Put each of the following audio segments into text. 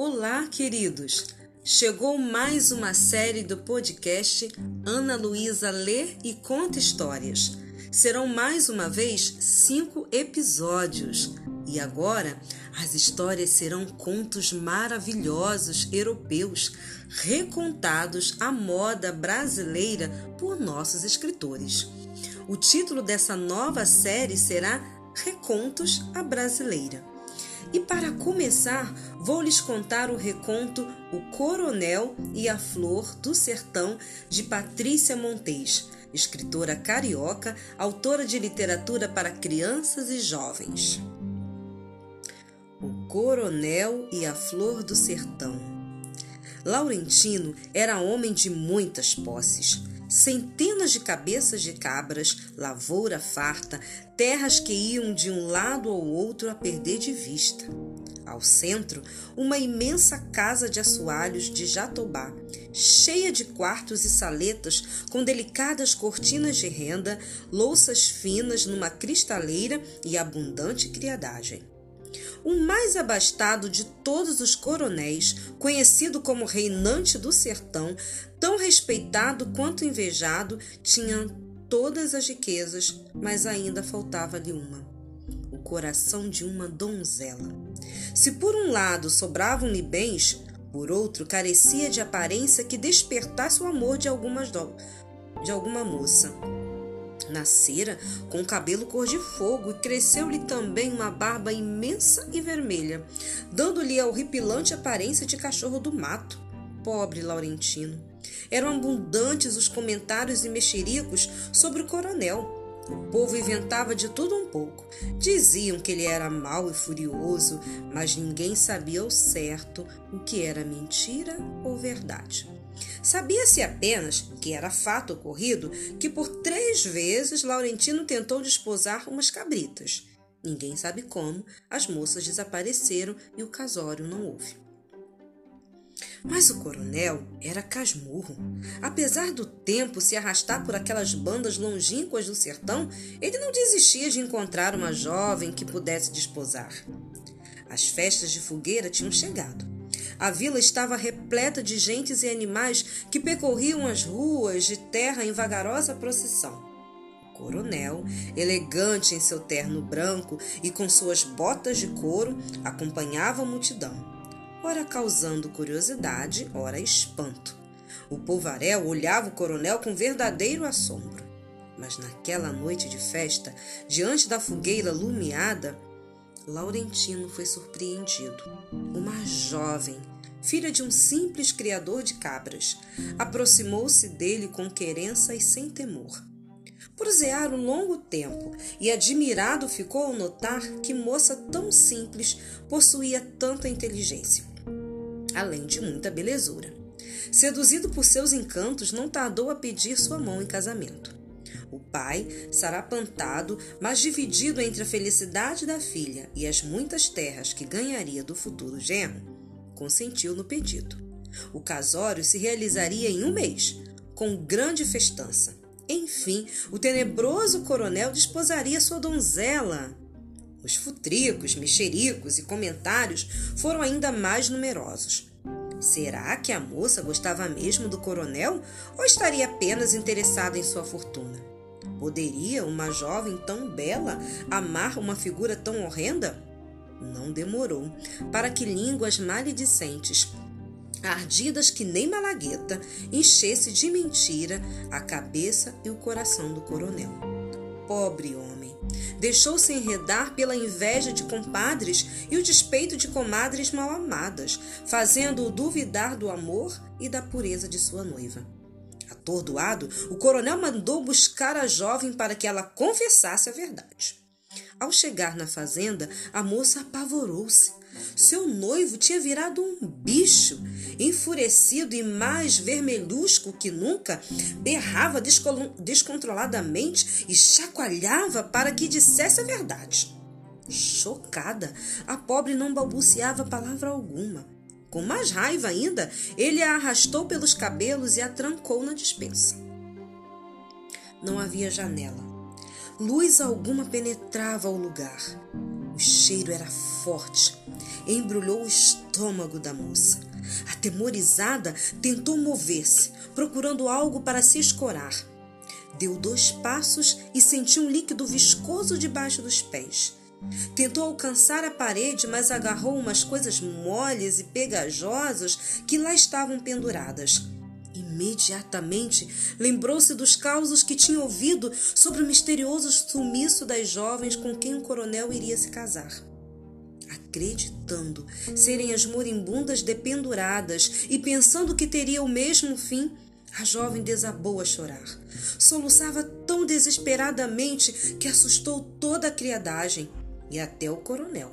Olá, queridos! Chegou mais uma série do podcast Ana Luísa Lê e Conta Histórias. Serão mais uma vez cinco episódios. E agora as histórias serão contos maravilhosos europeus, recontados à moda brasileira por nossos escritores. O título dessa nova série será Recontos à Brasileira. E para começar, vou lhes contar o reconto O Coronel e a Flor do Sertão de Patrícia Montes, escritora carioca, autora de literatura para crianças e jovens. O Coronel e a Flor do Sertão. Laurentino era homem de muitas posses centenas de cabeças de cabras, lavoura farta, terras que iam de um lado ao outro a perder de vista. Ao centro, uma imensa casa de assoalhos de jatobá, cheia de quartos e saletas com delicadas cortinas de renda, louças finas numa cristaleira e abundante criadagem o mais abastado de todos os coronéis, conhecido como reinante do sertão, tão respeitado quanto invejado, tinha todas as riquezas, mas ainda faltava-lhe uma: o coração de uma donzela. Se por um lado sobravam-lhe bens, por outro carecia de aparência que despertasse o amor de, do... de alguma moça. Nascera com cabelo cor de fogo e cresceu-lhe também uma barba imensa e vermelha, dando-lhe a horripilante aparência de cachorro do mato. Pobre Laurentino. Eram abundantes os comentários e mexericos sobre o coronel. O povo inventava de tudo um pouco. Diziam que ele era mau e furioso, mas ninguém sabia ao certo o que era mentira ou verdade. Sabia-se apenas que era fato ocorrido que por três vezes Laurentino tentou desposar umas cabritas. Ninguém sabe como, as moças desapareceram e o casório não houve. Mas o coronel era casmurro. Apesar do tempo se arrastar por aquelas bandas longínquas do sertão, ele não desistia de encontrar uma jovem que pudesse desposar. As festas de fogueira tinham chegado. A vila estava repleta de gentes e animais que percorriam as ruas de terra em vagarosa procissão. O coronel, elegante em seu terno branco e com suas botas de couro, acompanhava a multidão, ora causando curiosidade, ora espanto. O polvarel olhava o coronel com verdadeiro assombro. Mas naquela noite de festa, diante da fogueira lumiada, Laurentino foi surpreendido. Uma jovem, filha de um simples criador de cabras, aproximou-se dele com querença e sem temor. Prosearam um longo tempo e admirado ficou ao notar que moça tão simples possuía tanta inteligência, além de muita belezura. Seduzido por seus encantos, não tardou a pedir sua mão em casamento. O pai, sarapantado, mas dividido entre a felicidade da filha e as muitas terras que ganharia do futuro genro, consentiu no pedido. O casório se realizaria em um mês, com grande festança. Enfim, o tenebroso coronel desposaria sua donzela. Os futricos, mexericos e comentários foram ainda mais numerosos. Será que a moça gostava mesmo do coronel ou estaria apenas interessada em sua fortuna? Poderia uma jovem tão bela amar uma figura tão horrenda? Não demorou para que línguas maledicentes, ardidas que nem malagueta, enchesse de mentira a cabeça e o coração do coronel. Pobre homem! Deixou-se enredar pela inveja de compadres e o despeito de comadres mal amadas, fazendo-o duvidar do amor e da pureza de sua noiva. Atordoado, o coronel mandou buscar a jovem para que ela confessasse a verdade. Ao chegar na fazenda, a moça apavorou-se. Seu noivo tinha virado um bicho, enfurecido e mais vermelhusco que nunca, berrava descontroladamente e chacoalhava para que dissesse a verdade. Chocada, a pobre não balbuciava palavra alguma. Com mais raiva ainda, ele a arrastou pelos cabelos e a trancou na despensa. Não havia janela. Luz alguma penetrava ao lugar. O cheiro era forte embrulhou o estômago da moça. Atemorizada, tentou mover-se, procurando algo para se escorar. Deu dois passos e sentiu um líquido viscoso debaixo dos pés. Tentou alcançar a parede, mas agarrou umas coisas moles e pegajosas que lá estavam penduradas. Imediatamente lembrou-se dos causos que tinha ouvido sobre o misterioso sumiço das jovens com quem o coronel iria se casar. Acreditando serem as moribundas dependuradas e pensando que teria o mesmo fim, a jovem desabou a chorar. Soluçava tão desesperadamente que assustou toda a criadagem e até o coronel.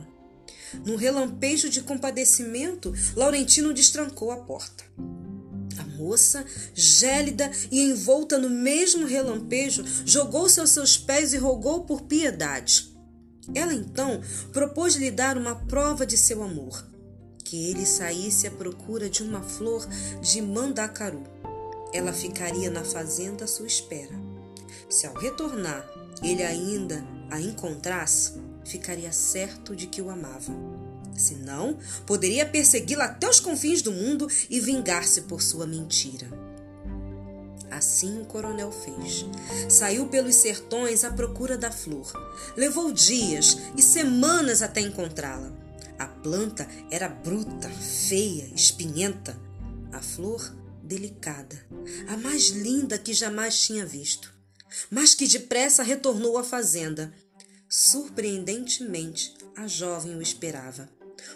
Num relampejo de compadecimento, Laurentino destrancou a porta. Moça, gélida e envolta no mesmo relampejo, jogou-se aos seus pés e rogou por piedade. Ela então propôs-lhe dar uma prova de seu amor, que ele saísse à procura de uma flor de mandacaru. Ela ficaria na fazenda à sua espera. Se ao retornar ele ainda a encontrasse, ficaria certo de que o amava. Se não, poderia persegui-la até os confins do mundo e vingar-se por sua mentira. Assim o coronel fez. Saiu pelos sertões à procura da flor. Levou dias e semanas até encontrá-la. A planta era bruta, feia, espinhenta. A flor, delicada, a mais linda que jamais tinha visto. Mas que depressa retornou à fazenda Surpreendentemente, a jovem o esperava.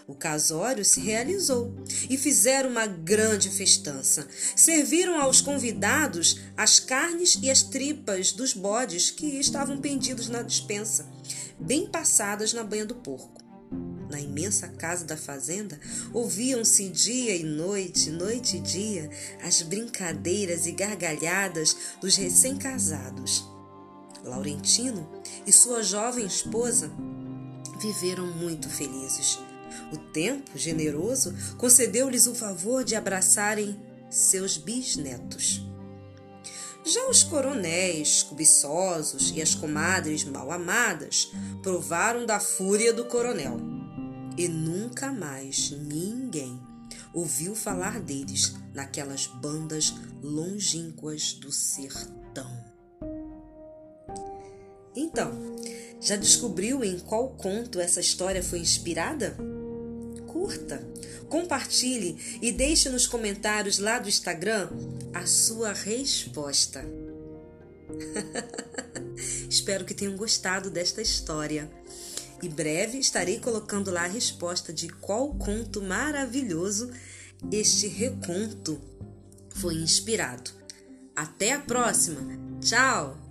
O casório se realizou e fizeram uma grande festança. Serviram aos convidados as carnes e as tripas dos bodes que estavam pendidos na despensa, bem passadas na banha do porco. Na imensa casa da fazenda, ouviam-se dia e noite, noite e dia, as brincadeiras e gargalhadas dos recém-casados. Laurentino e sua jovem esposa viveram muito felizes. O tempo generoso concedeu-lhes o favor de abraçarem seus bisnetos. Já os coronéis cobiçosos e as comadres mal amadas provaram da fúria do coronel. E nunca mais ninguém ouviu falar deles naquelas bandas longínquas do sertão. Então, já descobriu em qual conto essa história foi inspirada? Curta, compartilhe e deixe nos comentários lá do Instagram a sua resposta. Espero que tenham gostado desta história. E breve estarei colocando lá a resposta de qual conto maravilhoso este reconto foi inspirado. Até a próxima! Tchau!